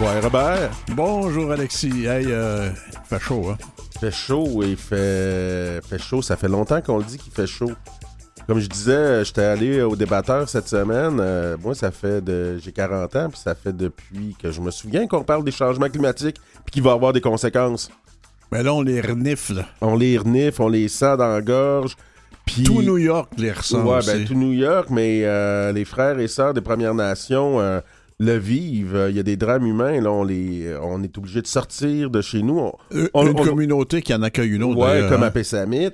Bonsoir, Robert. Bonjour, Alexis. Hey, euh, il fait chaud, hein? Il fait chaud et il fait... fait chaud. Ça fait longtemps qu'on le dit qu'il fait chaud. Comme je disais, j'étais allé au débatteur cette semaine. Euh, moi, ça fait de. J'ai 40 ans, puis ça fait depuis que je me souviens qu'on parle des changements climatiques, puis qu'il va avoir des conséquences. Mais là, on les renifle. On les renifle, on les sent dans la gorge. Puis... Tout New York les ressent. Ouais, aussi. ben tout New York, mais euh, les frères et sœurs des Premières Nations euh, le vivent. Il y a des drames humains. Là, on, les, on est obligé de sortir de chez nous. On, Euh, on- une on- communauté qui en accueille une autre. D'ailleurs, comme hein. à Pessamit.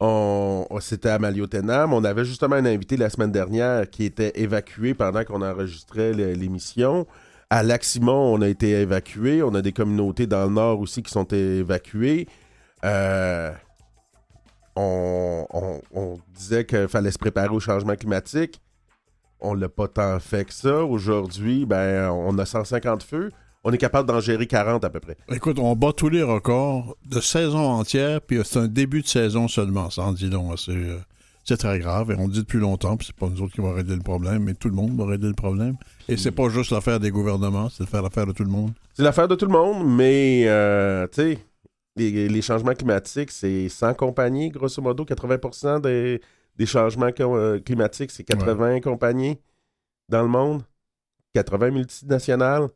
On, on- C'était à Maliotenam. On avait justement un invité la semaine dernière qui était évacué pendant qu'on enregistrait l'émission. À Lac-Simon, on a été évacué. On a des communautés dans le nord aussi qui sont évacuées. Euh, on, on- on disait qu'il fallait se préparer au changement climatique. On l'a pas tant fait que ça. Aujourd'hui, ben, on a 150 feux. On est capable d'en gérer 40 à peu près. Écoute, on bat tous les records de saison entière, puis c'est un début de saison seulement. Ça en dit donc. C'est, euh, c'est très grave, et on le dit depuis longtemps, puis c'est pas nous autres qui va régler le problème, mais tout le monde va régler le problème. Et c'est pas juste l'affaire des gouvernements, c'est faire l'affaire de tout le monde. C'est l'affaire de tout le monde, mais euh, tu sais, les, les changements climatiques, c'est 100 compagnies, grosso modo, 80% des, des changements euh, climatiques, c'est 80 compagnies dans le monde, 80 multinationales.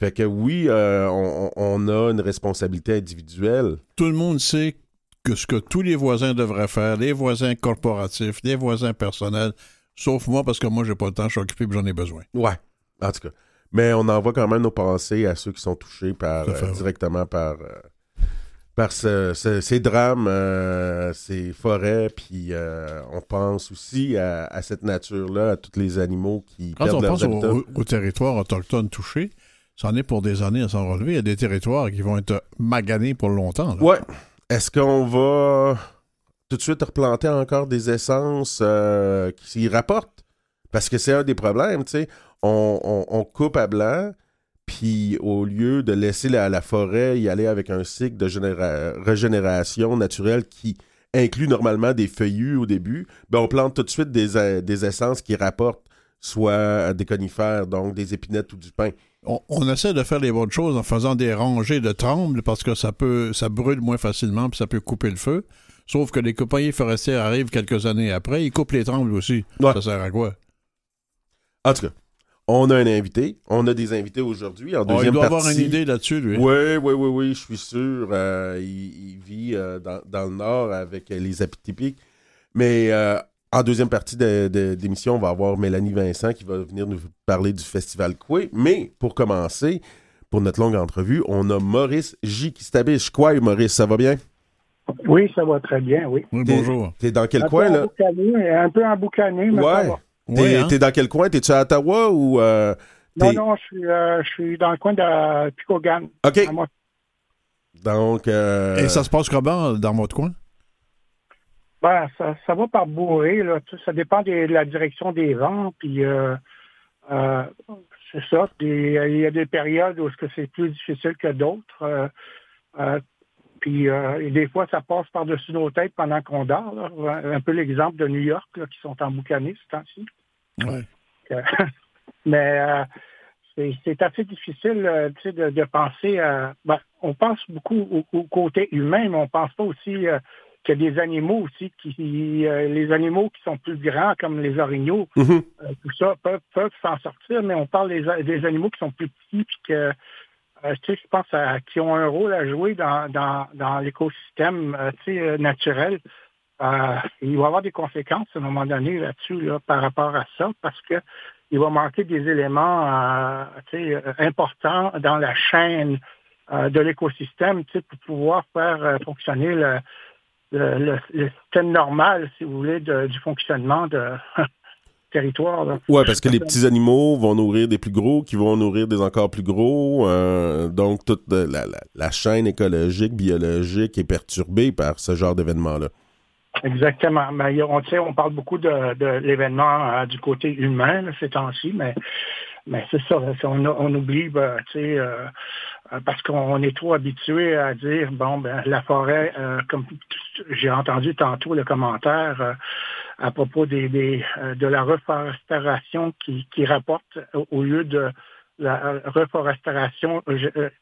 Fait que oui, euh, on, on a une responsabilité individuelle. Tout le monde sait que ce que tous les voisins devraient faire, les voisins corporatifs, les voisins personnels, sauf moi, parce que moi, j'ai pas le temps, je suis occupé et j'en ai besoin. Ouais, en tout cas. Mais on envoie quand même nos pensées à ceux qui sont touchés par, euh, directement par, euh, par ce- ce- ces drames, euh, ces forêts. Puis euh, on pense aussi à, à cette nature-là, à tous les animaux qui Quand perdent on leurs pense au, habitats. au- au territoire autochtone touché, ça en est pour des années à s'en relever. Il y a des territoires qui vont être maganés pour longtemps. là. Ouais. Est-ce qu'on va tout de suite replanter encore des essences euh, qui y rapportent? Parce que c'est un des problèmes, tu sais. On, on- on coupe à blanc, puis au lieu de laisser la, la forêt y aller avec un cycle de généra- régénération naturelle qui inclut normalement des feuillus au début, ben on plante tout de suite des, euh, des essences qui rapportent soit des conifères, donc des épinettes ou du pin. On, on essaie de faire les bonnes choses en faisant des rangées de trembles parce que ça peut ça brûle moins facilement puis ça peut couper le feu. Sauf que les compagnies forestières arrivent quelques années après, ils coupent les trembles aussi. Ouais. Ça sert à quoi? En tout cas, on a un invité. On a des invités aujourd'hui en Oh, il deuxième doit partie. avoir une idée là-dessus, lui. Oui, oui, oui, oui, je suis sûr. Euh, il, il vit euh, dans, dans le Nord avec euh, les apitypiques. Mais euh, en deuxième partie de- de- d'émission, on va avoir Mélanie Vincent qui va venir nous parler du Festival Coué. Mais pour commencer, pour notre longue entrevue, on a Maurice J. qui s'habille. Quoi, Maurice, ça va bien? Oui, ça va très bien, oui. Oui, bonjour. T'es dans quel un coin, là? un peu emboucané, mais ça Ouais. va. T'es Oui, hein? dans quel coin? T'es-tu à Ottawa ou... euh, Non, non, je suis, euh, je suis dans le coin de Picogan. OK. Donc... euh, Et ça se passe comment dans votre coin? Ben, ça, ça va par bourré, là. Tu sais, ça dépend des- de la direction des vents, puis euh, euh, c'est ça. Il y a des périodes où c'est plus difficile que d'autres. Puis euh, et des fois, ça passe par-dessus nos têtes pendant qu'on dort. là. Un peu l'exemple de New York, là, qui sont emboucanés ce temps-ci. Ouais. Euh, Mais euh, c'est- assez difficile euh, de, de penser à. ben, on pense beaucoup au, au côté humain, mais on pense pas aussi qu'il y a des animaux aussi qui euh, les animaux qui sont plus grands comme les orignaux, mhm. euh, tout ça peuvent, peuvent s'en sortir, mais on parle des, des animaux qui sont plus petits puis que euh, tu sais, je pense à, qui ont un rôle à jouer dans, dans, dans l'écosystème euh, euh, naturel. Il va y avoir des conséquences à un moment donné là-dessus là, par rapport à ça, parce que il va manquer des éléments importants dans la chaîne de l'écosystème pour pouvoir faire fonctionner le, le, système normal, si vous voulez, du fonctionnement de territoire. là. Ouais, parce que les petits animaux vont nourrir des plus gros, qui vont nourrir des encore plus gros. euh, donc, toute la, la- la chaîne écologique, biologique est perturbée par ce genre d'événement-là. Exactement. Mais a- on, on parle beaucoup de, de l'événement euh, du côté humain là, ces temps-ci, mais, mais c'est ça. on, oublie, ben, euh, parce qu'on est trop habitué à dire, bon, ben, la forêt, euh, comme j'ai entendu tantôt le commentaire euh, à propos des, des, de la reforestation qui, qui rapporte au, lieu de la reforestation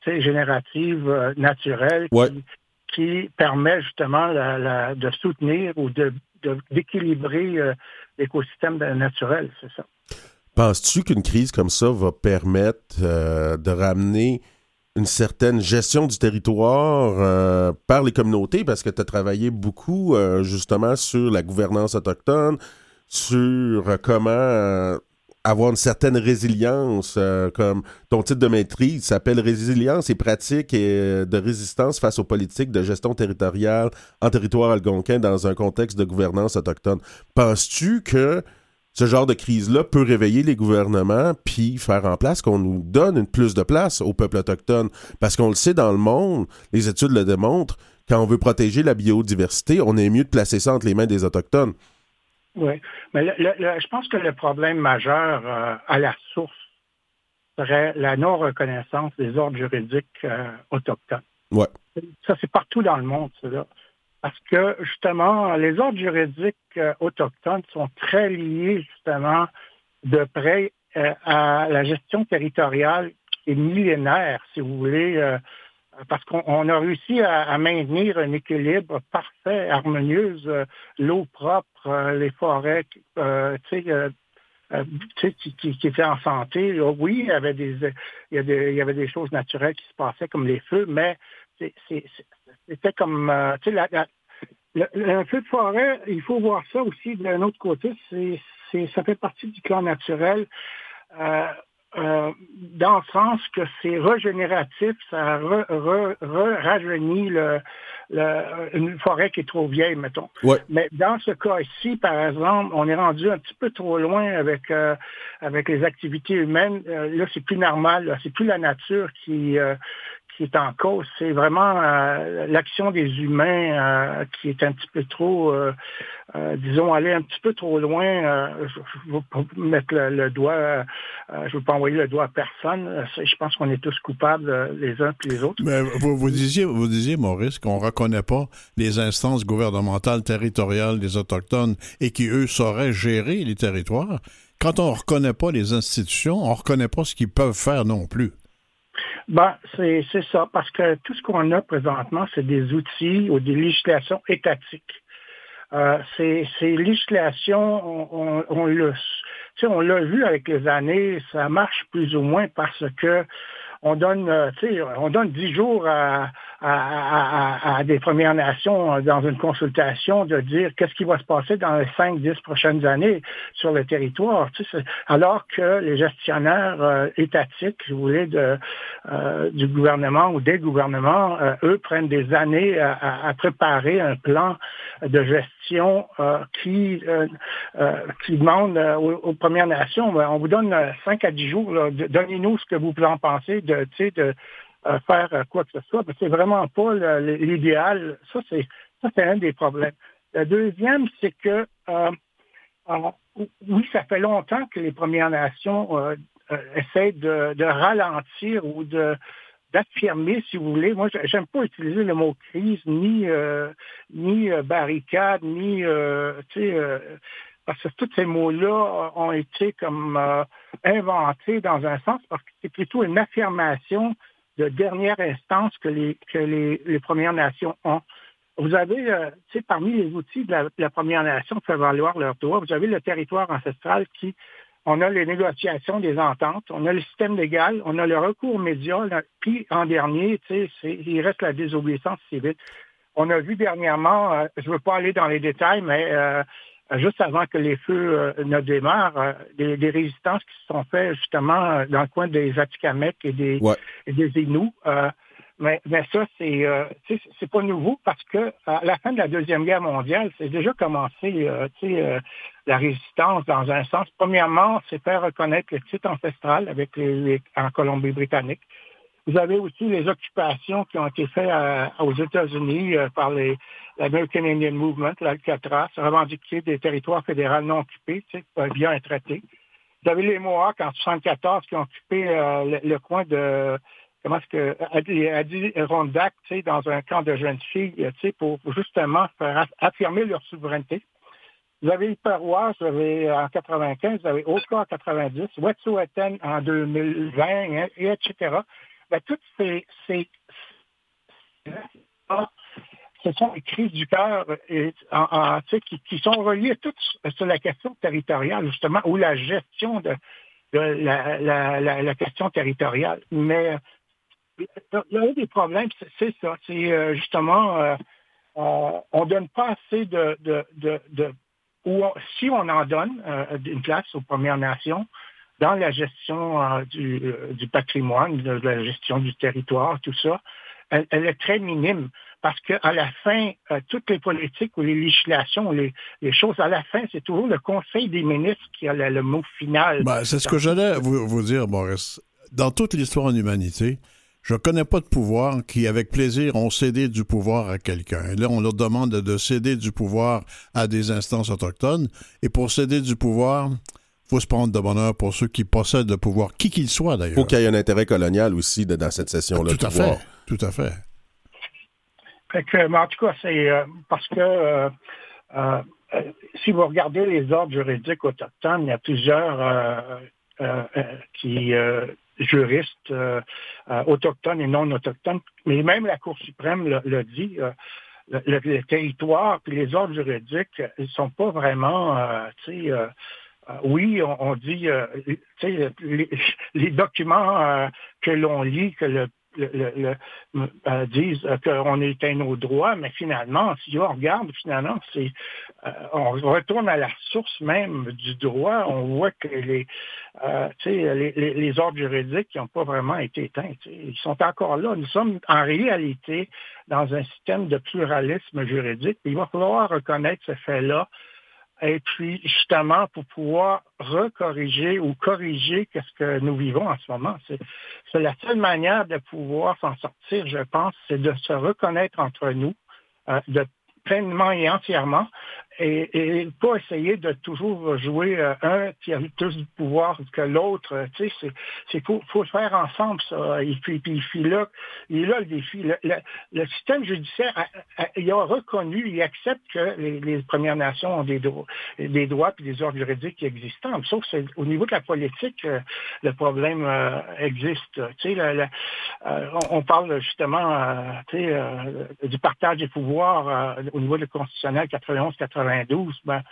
générative naturelle qui, permet justement de soutenir ou d'équilibrer l'écosystème naturel, c'est ça. Penses-tu qu'une crise comme ça va permettre de ramener une certaine gestion du territoire euh, par les communautés parce que tu as travaillé beaucoup euh, justement sur la gouvernance autochtone, sur euh, comment avoir une certaine résilience, comme ton titre de maîtrise s'appelle Résilience et pratique et, de résistance face aux politiques de gestion territoriale en territoire algonquin dans un contexte de gouvernance autochtone. Penses-tu que ce genre de crise-là peut réveiller les gouvernements puis faire en place qu'on nous donne une plus de place au peuple autochtone. Parce qu'on le sait dans le monde, les études le démontrent, quand on veut protéger la biodiversité, on est mieux de placer ça entre les mains des Autochtones. Oui, mais je pense que le problème majeur euh, à la source serait la non-reconnaissance des ordres juridiques euh, autochtones. Ouais. Ça, c'est partout dans le monde, cela parce que justement, les ordres juridiques euh, autochtones sont très liés justement de près euh, à la gestion territoriale et millénaire, si vous voulez, euh, parce qu'on a réussi à, maintenir un équilibre parfait, harmonieuse, l'eau propre, les forêts, tu sais, qui, qui, étaient en santé. Oui, il y avait des, il y avait des choses naturelles qui se passaient comme les feux, mais c'était comme, tu sais, la, un feu de forêt, il faut voir ça aussi d'un autre côté. C'est, ça fait partie du clan naturel. Euh, euh, dans le sens que c'est régénératif, ça rajeunit le, une forêt qui est trop vieille, mettons. Mais dans ce cas-ci, par exemple, on est rendu un petit peu trop loin avec euh, avec les activités humaines. là, c'est plus normal. C'est plus la nature qui qui est en cause, c'est vraiment euh, l'action des humains euh, qui est un petit peu trop, euh, disons, aller un petit peu trop loin. je ne veux pas mettre le, doigt, je veux pas envoyer le doigt à personne. Je pense qu'on est tous coupables les uns puis les autres. Mais vous, disiez, vous disiez, Maurice, qu'on ne reconnaît pas les instances gouvernementales territoriales des Autochtones et qui, eux, sauraient gérer les territoires. Quand on ne reconnaît pas les institutions, on ne reconnaît pas ce qu'ils peuvent faire non plus. Ben, c'est ça, parce que tout ce qu'on a présentement, c'est des outils ou des législations étatiques. Euh, ces, législations, on, on, on l'a vu avec les années, ça marche plus ou moins parce que on donne, euh, on donne dix jours à, des Premières Nations dans une consultation de dire qu'est-ce qui va se passer dans les cinq, dix prochaines années sur le territoire, alors que les gestionnaires euh, étatiques, si vous voulez, euh, du gouvernement ou des gouvernements, eux prennent des années à, préparer un plan de gestion qui, demande aux, Premières Nations, ben, on vous donne cinq à dix jours, donnez-nous ce que vous en penser de, euh, faire euh, quoi que ce soit. C'est vraiment pas l'idéal. Ça, c'est un des problèmes. Le deuxième, c'est que euh, oui, ça fait longtemps que les Premières Nations essaient de, ralentir ou de d'affirmer, si vous voulez. Moi, j'aime pas utiliser le mot crise, ni ni barricade, ni parce que tous ces mots-là ont été comme inventés dans un sens parce que c'est plutôt une affirmation de dernière instance que les, que les, Premières Nations ont. Vous avez, euh, tu sais, parmi les outils de la, Première Nation qui faire valoir leurs droits, vous avez le territoire ancestral qui, on a les négociations des ententes, on a le système légal, on a le recours média, puis en dernier, tu sais, il reste la désobéissance civile. On a vu dernièrement, euh, je ne veux pas aller dans les détails, mais euh, euh, juste avant que les feux euh, ne démarrent, euh, des, résistances qui se sont faites justement dans le coin des Atikamekw et des, des Inuits. mais, mais ça, c'est c'est pas nouveau parce que à la fin de la Deuxième Guerre mondiale, c'est déjà commencé la résistance dans un sens. Premièrement, c'est faire reconnaître le titre ancestral avec les en Colombie-Britannique. Vous avez aussi les occupations qui ont été faites aux États-Unis par les l'American Indian Movement, l'Alcatraz, revendiquer des territoires fédéraux non occupés, tu sais, bien un traité. Vous avez les Mohawks en 1974 qui ont occupé euh, le, coin de comment est-ce que Adi Rondac, tu sais, dans un camp de jeunes filles, tu sais, pour justement faire affirmer leur souveraineté. vous avez Hyperwatch, vous avez en 95, vous avez Oka en 90, Wet'suwet'en en 2020, hein, et etc. Ben, toutes ces, ce sont crises du cœur qui, qui, sont reliées toutes sur la question territoriale, justement, ou la gestion de, la, question territoriale. Mais l'un des problèmes, c'est ça. C'est euh, justement, euh, on ne donne pas assez de... si on en donne euh, une place aux Premières Nations, dans la gestion du, du, patrimoine, de, la gestion du territoire, tout ça, elle, est très minime parce qu'à la fin, toutes les politiques ou les législations, les, les choses, à la fin, c'est toujours le Conseil des ministres qui a le, mot final. Ben, c'est ce que j'allais vous, dire, Boris. Dans toute l'histoire en humanité, je ne connais pas de pouvoir qui, avec plaisir, ont cédé du pouvoir à quelqu'un. Là, on leur demande de céder du pouvoir à des instances autochtones. Et pour céder du pouvoir, faut se prendre de bonheur pour ceux qui possèdent le pouvoir, qui qu'il soit d'ailleurs. Faut qu'il y ait un intérêt colonial aussi dans cette session-là. Tout à fait. Tout à fait. que, en tout cas, c'est euh, parce que euh, euh, si vous regardez les ordres juridiques autochtones, il y a plusieurs qui juristes autochtones et non autochtones, mais même la Cour suprême l'a dit, euh, le, territoire puis les ordres juridiques, ils sont pas vraiment, tu sais, oui, on, dit, tu sais, les, les, documents que l'on lit, que le le, euh, disent qu'on éteint nos droits, mais finalement, si on regarde, finalement, c'est euh, on retourne à la source même du droit, on voit que les, euh, les, les, ordres juridiques n'ont pas vraiment été éteints. Ils sont encore là. Nous sommes en réalité dans un système de pluralisme juridique. Il va falloir reconnaître ce fait-là et puis justement pour pouvoir recorriger ou corriger ce que nous vivons en ce moment. C'est la seule manière de pouvoir s'en sortir, je pense, c'est de se reconnaître entre nous, euh, de pleinement et entièrement et, pas essayer de toujours jouer euh, un qui a plus de pouvoir que l'autre. Tu sais, c'est faut, faut faire ensemble ça. Et puis, là, il là le défi. Le, système judiciaire, il a reconnu, il accepte que les, Premières Nations ont des droits, des droits et des ordres juridiques existants. Sauf que au niveau de la politique, euh, le problème euh, existe. Tu sais, on, parle justement tu sais, du partage des pouvoirs au niveau du constitutionnel 91-92 ben,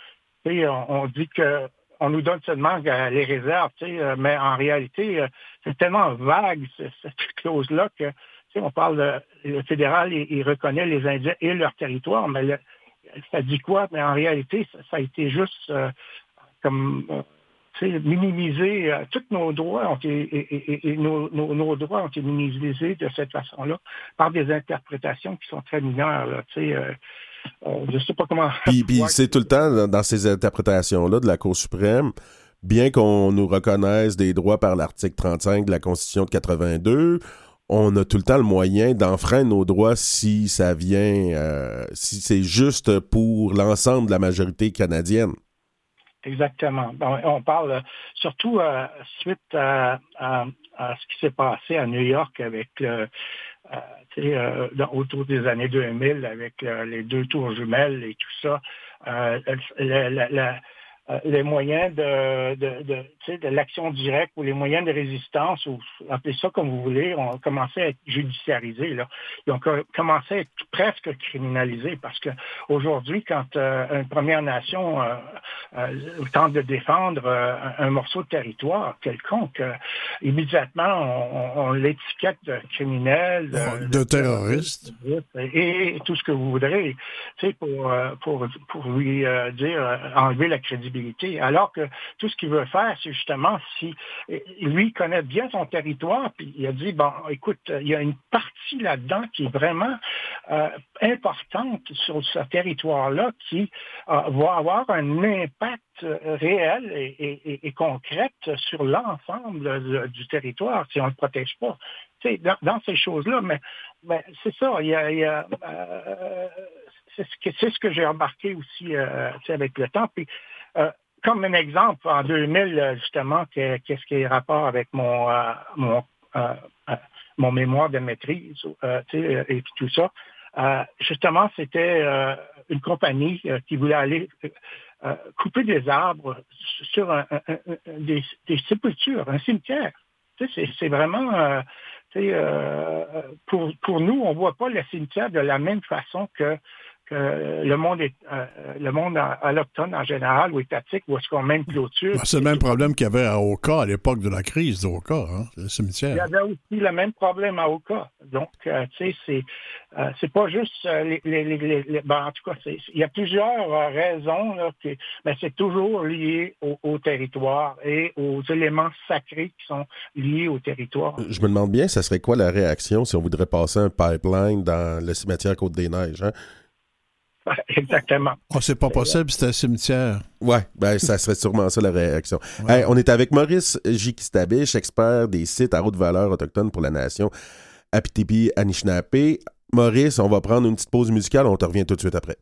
on, dit que on nous donne seulement euh, les réserves, euh, mais en réalité, euh, c'est tellement vague cette clause-là que on parle le fédéral, il, reconnaît les Indiens et leur territoire, mais ça dit quoi? Mais en réalité, ça, a été juste comme minimiser tous nos droits ont été, nos, droits ont été minimisés de cette façon-là par des interprétations qui sont très mineures. Euh, je sais pas comment. Puis, c'est tout le temps dans, ces interprétations-là de la Cour suprême, bien qu'on nous reconnaisse des droits par l'article 35 de la Constitution de 82, on a tout le temps le moyen d'enfreindre nos droits si ça vient, euh, si c'est juste pour l'ensemble de la majorité canadienne. Exactement. On parle surtout euh, suite à, ce qui s'est passé à New York avec le, euh, euh, autour des années 2000 avec euh, les deux tours jumelles et tout ça. la, euh, les moyens de, de, de, de l'action directe ou les moyens de résistance, ou appelez ça comme vous voulez, ont commencé à être judiciarisés. Là. Ils ont commencé à être presque criminalisés parce que aujourd'hui, quand euh, une Première Nation euh, tente de défendre un morceau de territoire quelconque, immédiatement, on, l'étiquette de criminel, de, terroriste, et, tout ce que vous voudrez, pour, pour, pour lui dire enlever la crédibilité. Alors que tout ce qu'il veut faire, c'est justement si lui connaît bien son territoire, puis il a dit, bon, écoute, il y a une partie là-dedans qui est vraiment euh, importante sur ce territoire-là qui euh, va avoir un impact réel et, concret sur l'ensemble du territoire si on ne le protège pas. Dans, dans, ces choses-là, mais, c'est ça, euh, c'est ce que, j'ai remarqué aussi avec le temps. Puis euh, comme un exemple, en 2000, justement, qu'est-ce qui est rapport avec mon, euh, mon, euh, mon mémoire de maîtrise et tout ça. justement, c'était une compagnie qui voulait aller couper des arbres sur des, sépultures, un cimetière. c'est vraiment... pour, pour nous, on ne voit pas le cimetière de la même façon que le monde est euh, le monde alloctone en général ou étatique ou est-ce qu'on même clôture. Ben, c'est le même problème qu'il y avait à Oka à l'époque de la crise d'Oka, hein, le cimetière. Il y avait aussi le même problème à Oka. Donc, euh, tu sais, c'est euh, c'est pas juste les, les, les, ben, en tout cas, il y a plusieurs raisons, là, mais c'est toujours lié au, au, territoire et aux éléments sacrés qui sont liés au territoire. Je me demande bien, ça serait quoi la réaction si on voudrait passer un pipeline dans le cimetière Côte-des-Neiges, hein? Exactement. Oh, c'est pas possible, c'est un cimetière. Ouais, ben, ça serait sûrement ça la réaction. on est avec Maurice Jikistabiche, expert des sites à haute valeur autochtone pour la nation Apitibi-Anishinaabe. Maurice, on va prendre une petite pause musicale, on te revient tout de suite après.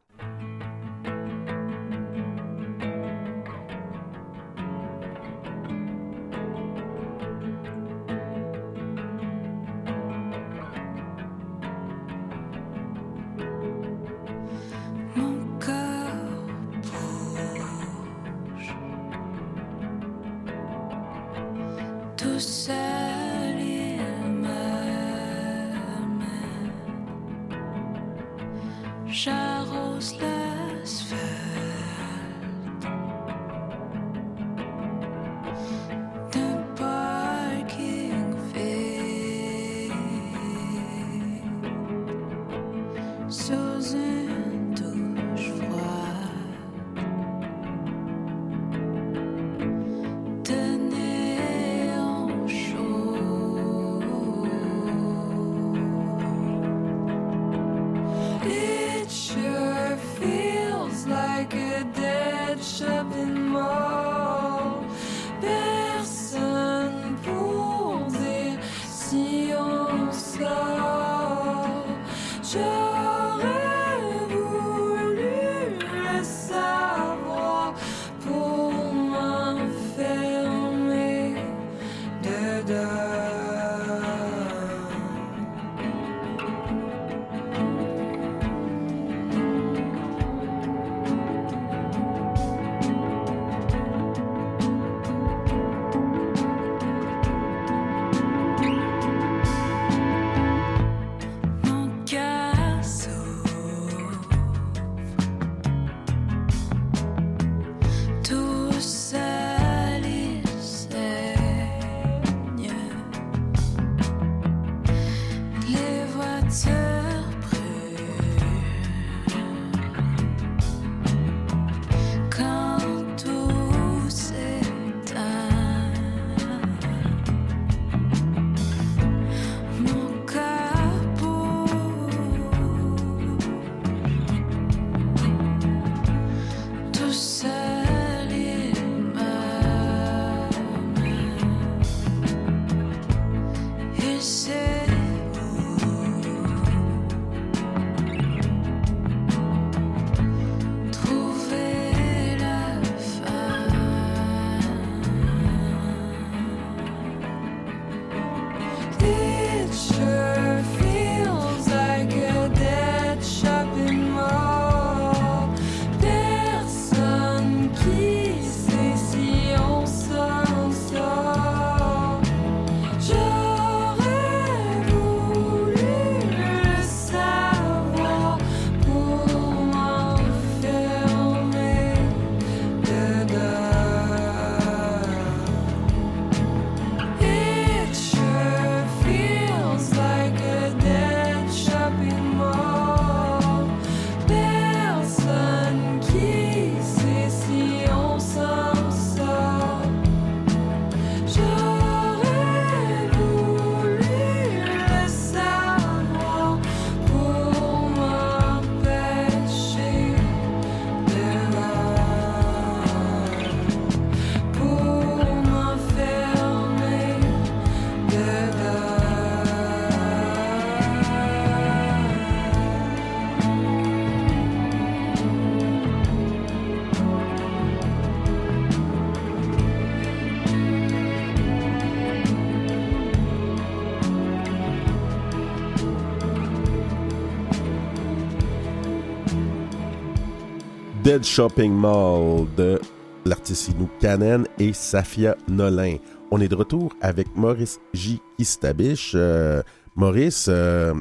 Shopping Mall de l'artisan Canen et Safia Nolin. On est de retour avec Maurice J. Kistabich. Euh, Maurice, euh,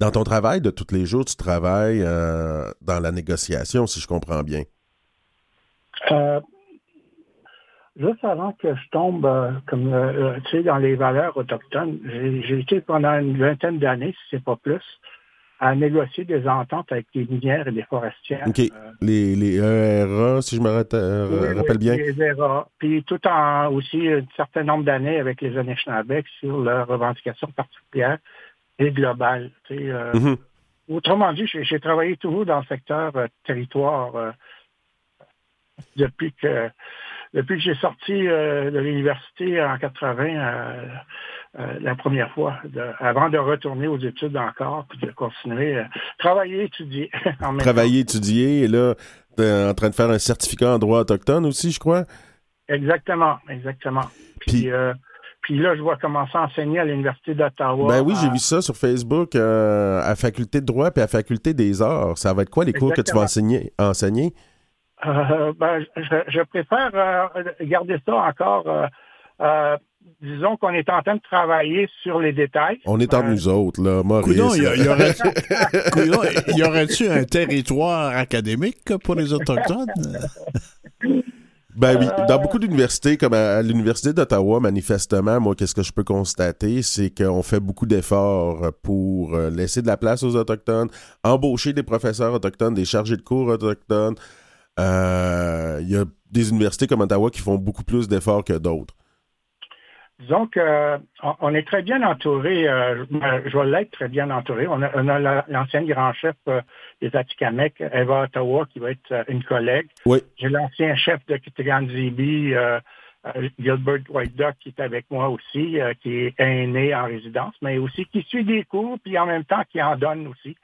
dans ton travail de tous les jours, tu travailles euh, dans la négociation, si je comprends bien. juste avant que je tombe tu sais, dans les valeurs autochtones, j'ai été pendant une vingtaine d'années, si c'est pas plus, à négocier des ententes avec les minières et les forestières. OK. Euh, les, les ERA, si je me euh, rappelle bien. Les ERA. Puis tout en aussi un certain nombre d'années avec les Anishinaabe sur leurs revendications particulières et globales. Euh, mm-hmm. Autrement dit, j'ai travaillé toujours dans le secteur territoire depuis que depuis que j'ai sorti de l'université en 80 euh, la première fois, avant de retourner aux études encore, puis de continuer à travailler, étudier. en même travailler, étudier, et là, tu es en train de faire un certificat en droit autochtone aussi, je crois? Exactement, exactement. Puis, euh, puis, là, je vois commencer à enseigner à l'Université d'Ottawa. Ben oui, j'ai vu ça sur Facebook, euh, à Faculté de droit puis à Faculté des arts. Ça va être quoi les cours que tu vas enseigner? enseigner? ben, je, je, préfère garder ça encore disons qu'on est en train de travailler sur les détails. On est entre nous autres, là, Maurice. y, aurait-tu un territoire académique pour les Autochtones? Ben oui, dans beaucoup d'universités, comme à, l'Université d'Ottawa, manifestement, moi, qu'est-ce que je peux constater, c'est qu'on fait beaucoup d'efforts pour euh, laisser de la place aux Autochtones, embaucher des professeurs autochtones, des chargés de cours autochtones. Euh, il y a des universités comme Ottawa qui font beaucoup plus d'efforts que d'autres. Disons qu'on est très bien entouré, euh, je vais l'être très bien entouré. On a, l'ancienne grand chef euh, des Atikamekw, Eva Ottawa, qui va être euh, une collègue. Oui. J'ai l'ancien chef de Kittigan-Zibi, Gilbert White Duck, qui est avec moi aussi, qui est aîné en résidence, mais aussi qui suit des cours, puis en même temps qui en donne aussi.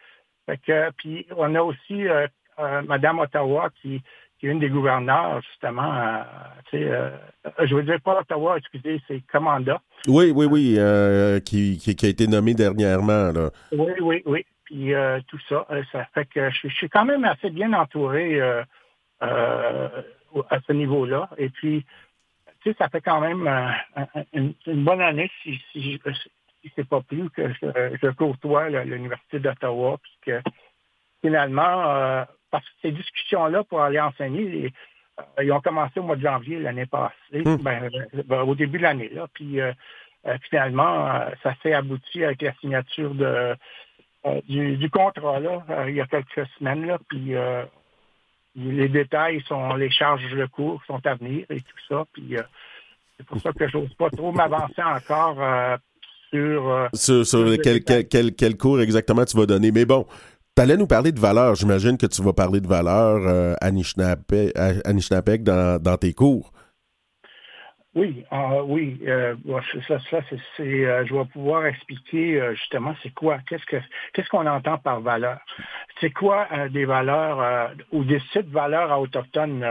Fait que, puis on a aussi Madame Ottawa qui une des gouverneurs, justement, euh, euh, je veux dire pas Ottawa, excusez, c'est Commanda. Oui, oui, oui, euh, qui, qui, a été nommé dernièrement. Là. Oui, oui, oui. Puis tout ça, ça fait que je, suis quand même assez bien entouré à ce niveau-là. Et puis, tu sais, ça fait quand même une, bonne année, si, si, si c'est pas plus, que je, je côtoie l'Université d'Ottawa, puis que finalement, parce que ces discussions-là pour aller enseigner, euh, ils ont commencé au mois de janvier l'année passée, hmm. ben, ben, au début de l'année. Là. Puis euh, euh, finalement, ça s'est abouti avec la signature de, du, contrat là, il y a quelques semaines. Là, puis les détails sont, les charges de cours sont à venir et tout ça. Puis c'est pour ça que je n'ose pas trop m'avancer encore sur, sur, sur quel, quel, quel, cours exactement tu vas donner. Mais bon, tu allais nous parler de valeurs. J'imagine que tu vas parler de valeurs euh, Anishinaabe dans, dans tes cours. Oui, euh, oui, euh, ça, ça c'est, euh, je vais pouvoir expliquer euh, justement c'est quoi, qu'est-ce que qu'est-ce qu'on entend par valeur? C'est quoi des valeurs ou des sites valeurs à autochtones,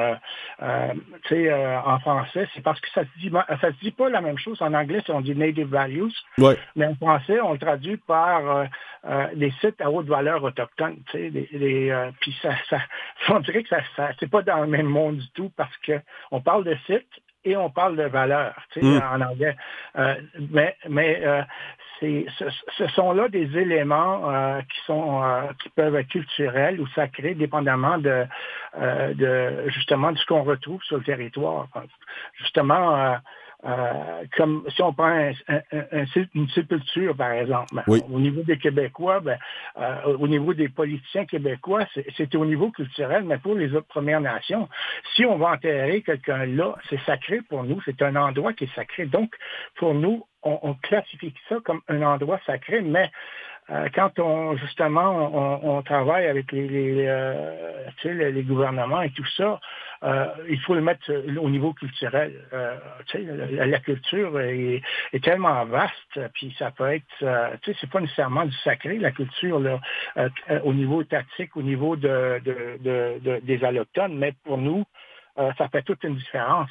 tu sais, en français, c'est parce que ça se dit ça se dit pas la même chose. En anglais, on dit native values, mais en français on le traduit par des sites à haute valeur autochtone, tu sais, puis ça, ça, on dirait que ça, ça c'est pas dans le même monde du tout parce que on parle de sites et on parle de valeur, tu sais, mm. en anglais. Euh, mais mais euh, ce, sont là des éléments euh, qui sont qui peuvent être culturels ou sacrés, dépendamment de, de justement de ce qu'on retrouve sur le territoire. Justement, euh, comme si on prend une sépulture, par exemple, ben, au niveau des Québécois, ben, euh, au niveau des politiciens québécois, c'est au niveau culturel, mais pour les autres Premières Nations, si on va enterrer quelqu'un là, c'est sacré pour nous, c'est un endroit qui est sacré. Donc, pour nous, on, classifie ça comme un endroit sacré, mais quand on justement on, travaille avec les, les, gouvernements et tout ça, euh, il faut le mettre au niveau culturel. Euh, la, culture est, tellement vaste, puis ça peut être, euh, tu sais, c'est pas nécessairement du sacré, la culture, au niveau tactique, au niveau de, de, des allochtones, mais pour nous, ça fait toute une différence.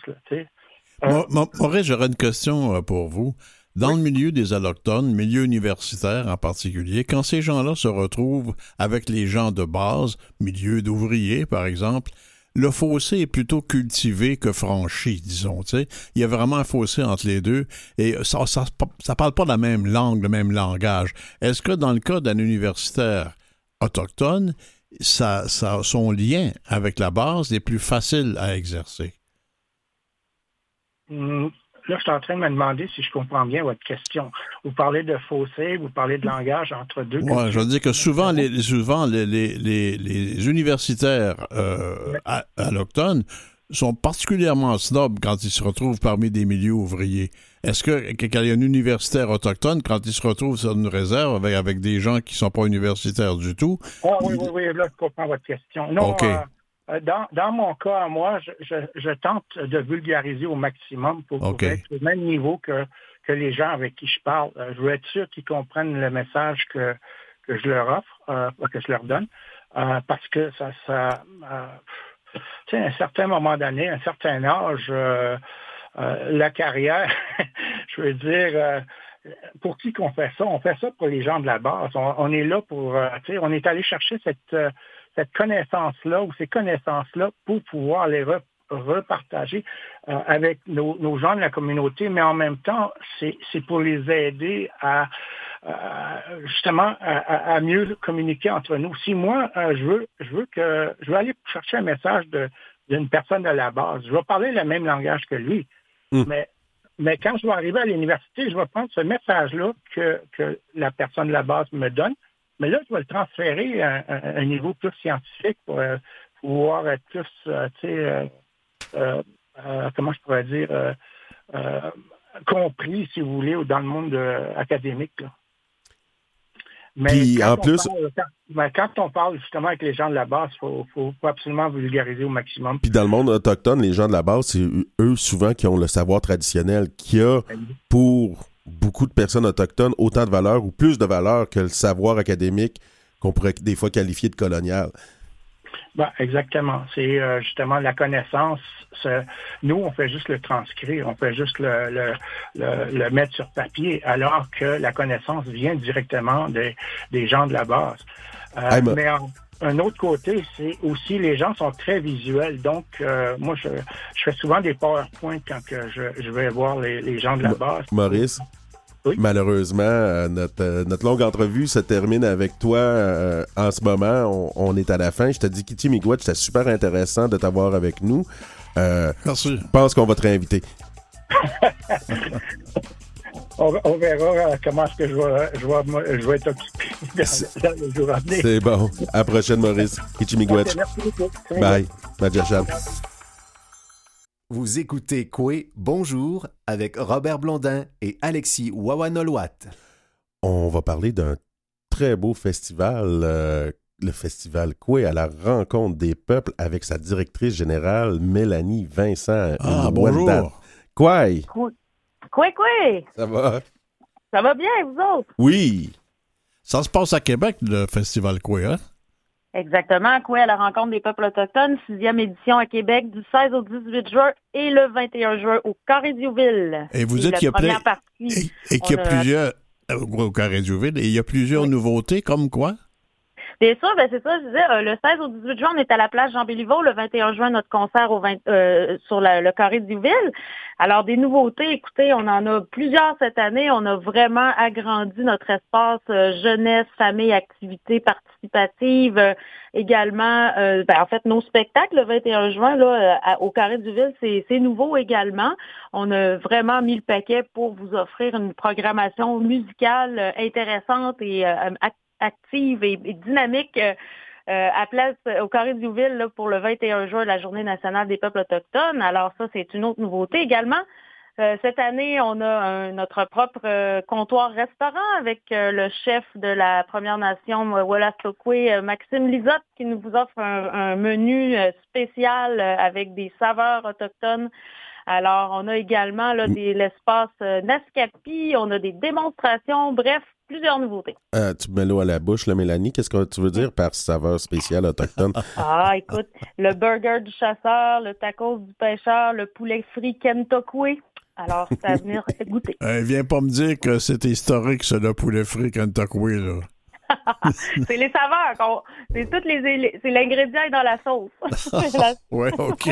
Maurice, j'aurais une question pour vous. Dans le milieu des Allochtones, milieu universitaire en particulier, quand ces gens-là se retrouvent avec les gens de base, milieu d'ouvriers par exemple, le fossé est plutôt cultivé que franchi, disons. sais. Il y a vraiment un fossé entre les deux et ça ça, ça parle pas la même langue, le même langage. Est-ce que dans le cas d'un universitaire autochtone, ça, ça, son lien avec la base est plus facile à exercer? Là, je suis en train de me demander si je comprends bien votre question. Vous parlez de fossé, vous parlez de langage entre deux. Oui, je veux dire que souvent, les, souvent les, les, les universitaires euh, allochtones sont particulièrement snobs quand ils se retrouvent parmi des milieux ouvriers. Est-ce que quand il y a un universitaire autochtone, quand il se retrouve sur une réserve avec, avec des gens qui ne sont pas universitaires du tout? Ah, oui, oui, oui, là, je comprends votre question. Non. Euh, euh, dans, mon cas, moi, je, tente de vulgariser au maximum pour, être au même niveau que, que les gens avec qui je parle. Euh, je veux être sûr qu'ils comprennent le message que, que je leur offre, euh, que je leur donne, parce que ça, ça tu sais, à un certain moment donné, à un certain âge, la carrière, je veux dire, pour qui qu'on fait ça? On fait ça pour les gens de la base. On, est là pour, tu sais, on est allé chercher cette cette connaissance-là ou ces connaissances-là pour pouvoir les repartager euh, avec nos, gens de la communauté, mais en même temps, c'est pour les aider à justement à, mieux communiquer entre nous. Si moi, euh, je veux, je veux que je veux aller chercher un message d'une personne de la base, je vais parler le même langage que lui, hmm. mais mais quand je vais arriver à l'université, je vais prendre ce message-là que, que la personne de la base me donne, mais là, je vais le transférer à, un niveau plus scientifique pour euh, pouvoir être plus, euh, tu sais, euh, comment je pourrais dire, compris, si vous voulez, dans le monde académique. Mais en plus. quand, on parle justement avec les gens de la base, il faut, faut, absolument vulgariser au maximum. Puis dans le monde autochtone, les gens de la base, c'est eux souvent qui ont le savoir traditionnel, qui a pour beaucoup de personnes autochtones autant de valeur ou plus de valeur que le savoir académique qu'on pourrait des fois qualifier de colonial. Ben, exactement. C'est euh, justement la connaissance. Nous, on fait juste le transcrire, on fait juste le, le, mettre sur papier, alors que la connaissance vient directement des, des gens de la base. Euh, mais un autre côté, c'est aussi les gens sont très visuels. Donc, euh, moi, je, fais souvent des PowerPoint quand je, vais voir les, gens de la base. Maurice? Malheureusement, euh, euh, notre, longue entrevue se termine avec toi en ce moment. On, est à la fin. Je te dis, Kitty Miguel, c'était super intéressant de t'avoir avec nous. Merci. Je pense qu'on va te réinviter. on, verra euh, comment est-ce que je vais, je, je vais être occupé dans, le jour à venir. C'est bon. À la prochaine, Maurice. Beaucoup. Bye. Bye, Vous écoutez Koué Bonjour avec Robert Blondin et Alexis Wawanolwat. On va parler d'un très beau festival, euh, le festival Koué à la rencontre des peuples avec sa directrice générale Mélanie Vincent. Ah, bonjour. Koué. Quoi, quoi? Ça va? Ça va bien, vous autres? Oui. Ça se passe à Québec, le festival Quoi, hein? Exactement. Quoi, à la rencontre des peuples autochtones, sixième édition à Québec du 16 au 18 juin et le 21 juin au Carré Diouville. Et vous êtes qu'il y a plein... Et, qu'il y a plusieurs... Au Carré et il y a plusieurs nouveautés, comme quoi? Bien sûr, ben c'est ça, je disais, euh, le 16 au 18 juin, on est à la place Jean Béliveau, le 21 juin, notre concert au 20, euh, sur le carré d'Uville. Alors, des nouveautés, écoutez, on en a plusieurs cette année. On a vraiment agrandi notre espace euh, jeunesse, famille, activités participatives. également, ben, en fait, nos spectacles le 21 juin là, au Carré du Ville, c'est nouveau également. On a vraiment mis le paquet pour vous offrir une programmation musicale intéressante et active et, dynamique euh, euh, à place au Carré du Ville pour le 21 juin, la Journée nationale des peuples autochtones. Alors ça, c'est une autre nouveauté également. Euh, cette année, on a notre propre comptoir-restaurant avec le chef de la Première Nation Wolastoqui, Maxime Lisotte, qui nous offre un, menu spécial avec des saveurs autochtones. Alors, on a également l'espace Nascapi, on a des démonstrations, bref, plusieurs nouveautés. Euh, tu mets l'eau à la bouche, là, Mélanie. Qu'est-ce que tu veux dire par saveur spéciale autochtone? ah, écoute, le burger du chasseur, le tacos du pêcheur, le poulet frit Kentucky. Alors, c'est à venir goûter. Euh, viens pas me dire que c'est historique, le poulet frit Kentucky, là. c'est les saveurs. C'est toutes les, c'est l'ingrédient dans la sauce. oui, OK.